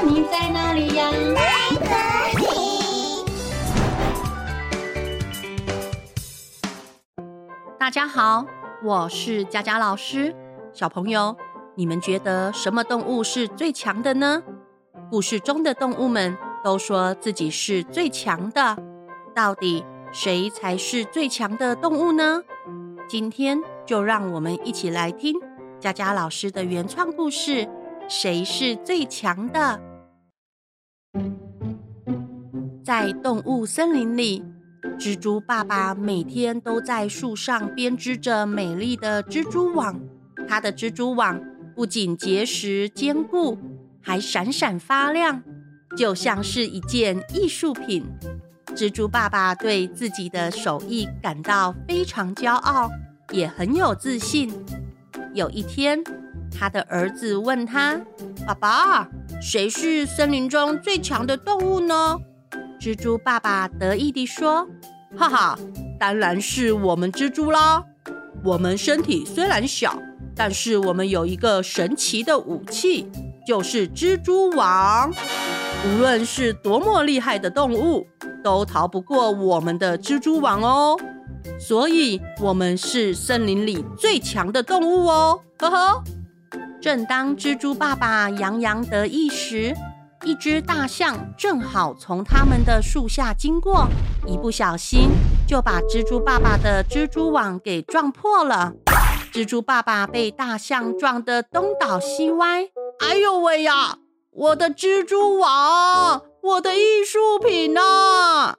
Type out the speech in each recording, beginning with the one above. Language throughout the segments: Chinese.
你在哪里呀？在这里。大家好，我是佳佳老师。小朋友，你们觉得什么动物是最强的呢？故事中的动物们都说自己是最强的，到底谁才是最强的动物呢？今天就让我们一起来听佳佳老师的原创故事。谁是最强的？在动物森林里，蜘蛛爸爸每天都在树上编织着美丽的蜘蛛网。他的蜘蛛网不仅结实坚固，还闪闪发亮，就像是一件艺术品。蜘蛛爸爸对自己的手艺感到非常骄傲，也很有自信。有一天，他的儿子问他：“爸爸，谁是森林中最强的动物呢？”蜘蛛爸爸得意地说：“哈哈，当然是我们蜘蛛啦！我们身体虽然小，但是我们有一个神奇的武器，就是蜘蛛网。无论是多么厉害的动物，都逃不过我们的蜘蛛网哦。所以，我们是森林里最强的动物哦！呵呵。”正当蜘蛛爸爸洋洋得意时，一只大象正好从他们的树下经过，一不小心就把蜘蛛爸爸的蜘蛛网给撞破了。蜘蛛爸爸被大象撞得东倒西歪。哎呦喂呀！我的蜘蛛网，我的艺术品啊！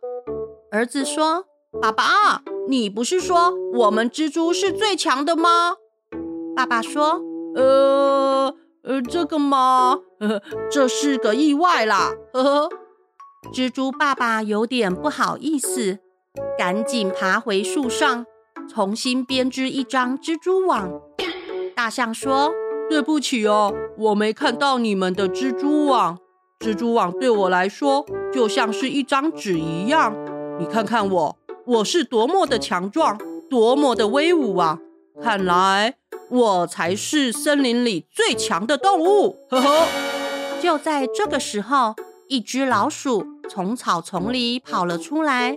儿子说：“爸爸，你不是说我们蜘蛛是最强的吗？”爸爸说。呃呃，这个吗，呃，这是个意外啦，呵呵。蜘蛛爸爸有点不好意思，赶紧爬回树上，重新编织一张蜘蛛网。大象说：“对不起哦，我没看到你们的蜘蛛网。蜘蛛网对我来说就像是一张纸一样。你看看我，我是多么的强壮，多么的威武啊！看来……”我才是森林里最强的动物，呵呵。就在这个时候，一只老鼠从草丛里跑了出来。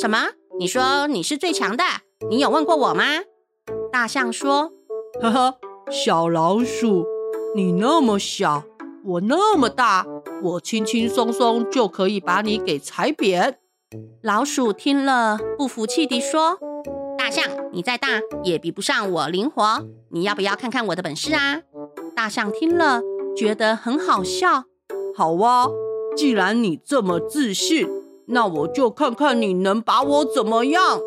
什么？你说你是最强的？你有问过我吗？大象说：“呵呵，小老鼠，你那么小，我那么大，我轻轻松松就可以把你给踩扁。”老鼠听了，不服气地说。大象，你再大也比不上我灵活。你要不要看看我的本事啊？大象听了，觉得很好笑。好啊，既然你这么自信，那我就看看你能把我怎么样。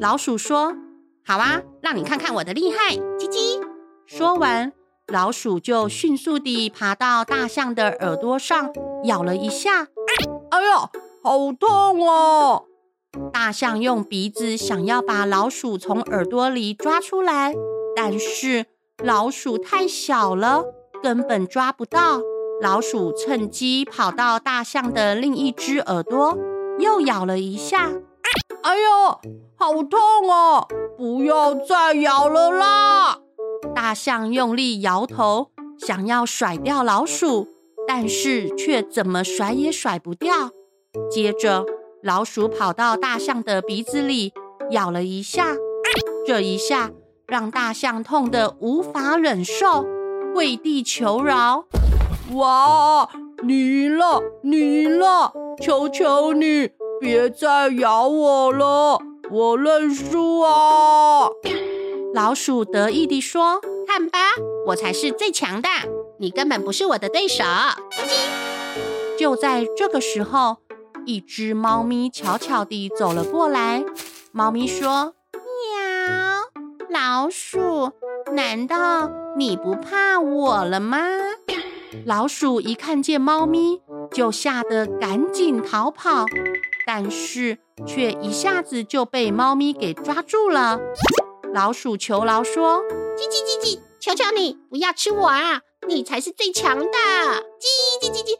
老鼠说：“好啊，让你看看我的厉害。”叽叽。说完，老鼠就迅速地爬到大象的耳朵上，咬了一下。哎呀，好痛哦！大象用鼻子想要把老鼠从耳朵里抓出来，但是老鼠太小了，根本抓不到。老鼠趁机跑到大象的另一只耳朵，又咬了一下。哎呦，好痛哦！不要再咬了啦！大象用力摇头，想要甩掉老鼠，但是却怎么甩也甩不掉。接着，老鼠跑到大象的鼻子里咬了一下，这一下让大象痛得无法忍受，跪地求饶：“哇，你赢了，你赢了！求求你别再咬我了，我认输啊！”老鼠得意地说：“看吧，我才是最强的，你根本不是我的对手。”就在这个时候。一只猫咪悄悄地走了过来。猫咪说：“喵，老鼠，难道你不怕我了吗？”老鼠一看见猫咪，就吓得赶紧逃跑，但是却一下子就被猫咪给抓住了。老鼠求饶说：“叽叽叽叽，求求你不要吃我啊！你才是最强的！”叽叽叽叽，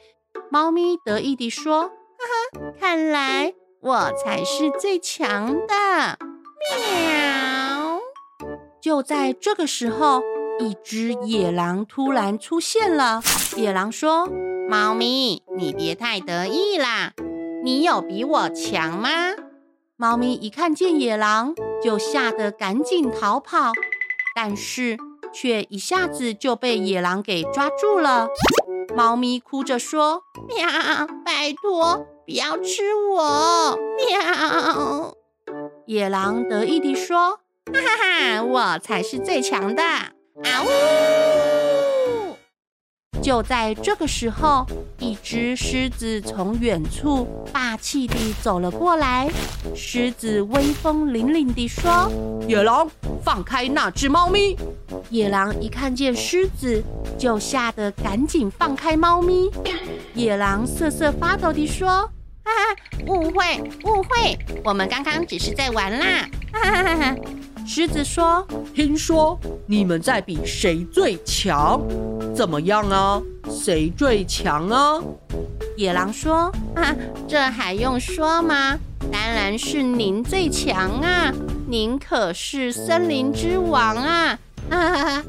猫咪得意地说。呵呵，看来我才是最强的。喵！就在这个时候，一只野狼突然出现了。野狼说：“猫咪，你别太得意啦，你有比我强吗？猫咪一看见野狼，就吓得赶紧逃跑，但是却一下子就被野狼给抓住了。猫咪哭着说：“喵，拜托，不要吃我！”喵。野狼得意地说：“哈哈哈，我才是最强的！”啊呜！就在这个时候，一只狮子从远处霸气地走了过来。狮子威风凛凛地说：“野狼，放开那只猫咪！”野狼一看见狮子，就吓得赶紧放开猫咪。野狼瑟瑟发抖地说。哈哈，误会误会，我们刚刚只是在玩啦！哈哈哈哈。狮子说：“听说你们在比谁最强，怎么样啊？谁最强啊？”野狼说：“啊，这还用说吗？当然是您最强啊！您可是森林之王啊！”哈哈哈。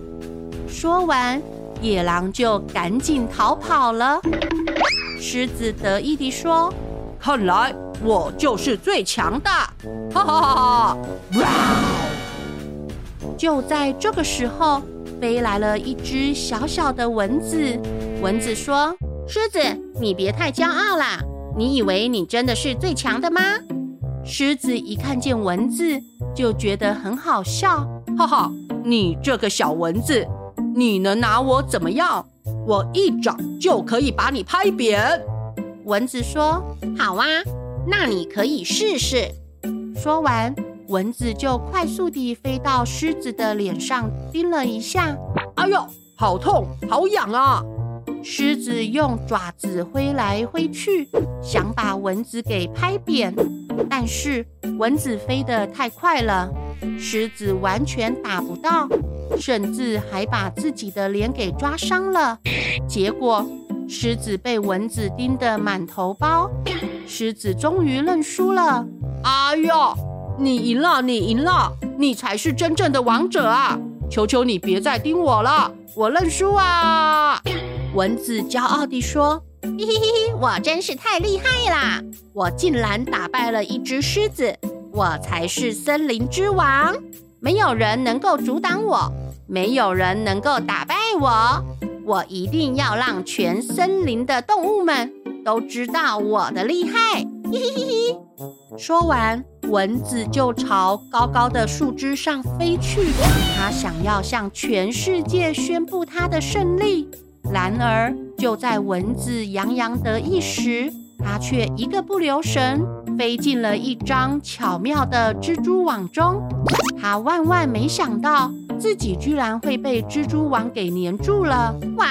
说完，野狼就赶紧逃跑了。狮子得意地说。看来我就是最强的，哈哈哈哈！哇！就在这个时候，飞来了一只小小的蚊子。蚊子说：“狮子，你别太骄傲啦！你以为你真的是最强的吗？”狮子一看见蚊子，就觉得很好笑，哈哈！你这个小蚊子，你能拿我怎么样？我一掌就可以把你拍扁。蚊子说：“好啊，那你可以试试。”说完，蚊子就快速地飞到狮子的脸上，叮了一下。“哎呦，好痛，好痒啊！”狮子用爪子挥来挥去，想把蚊子给拍扁，但是蚊子飞得太快了，狮子完全打不到，甚至还把自己的脸给抓伤了。结果，狮子被蚊子叮得满头包，狮子终于认输了。哎呦，你赢了，你赢了，你才是真正的王者啊！求求你别再叮我了，我认输啊！蚊子骄傲地说：“嘿嘿嘿，我真是太厉害啦！我竟然打败了一只狮子，我才是森林之王，没有人能够阻挡我，没有人能够打败我。”我一定要让全森林的动物们都知道我的厉害！嘿嘿嘿嘿。说完，蚊子就朝高高的树枝上飞去，它想要向全世界宣布它的胜利。然而，就在蚊子洋洋得意时，它却一个不留神飞进了一张巧妙的蜘蛛网中。它万万没想到。自己居然会被蜘蛛网给黏住了！哇，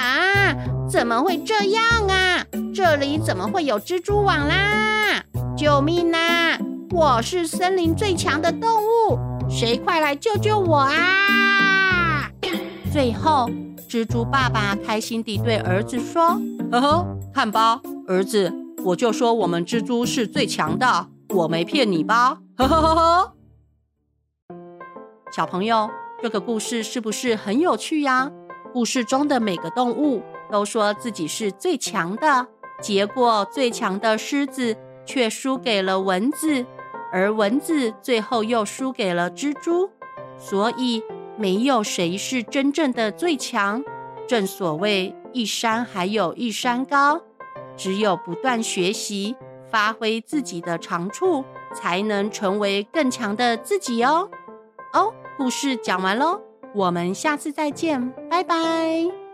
怎么会这样啊？这里怎么会有蜘蛛网啦？救命啊！我是森林最强的动物，谁快来救救我啊！最后，蜘蛛爸爸开心地对儿子说：“呵呵，看吧，儿子，我就说我们蜘蛛是最强的，我没骗你吧？呵呵呵呵。”小朋友。这个故事是不是很有趣呀？故事中的每个动物都说自己是最强的，结果最强的狮子却输给了蚊子，而蚊子最后又输给了蜘蛛。所以没有谁是真正的最强。正所谓一山还有一山高，只有不断学习，发挥自己的长处，才能成为更强的自己哦。哦。故事讲完喽，我们下次再见，拜拜。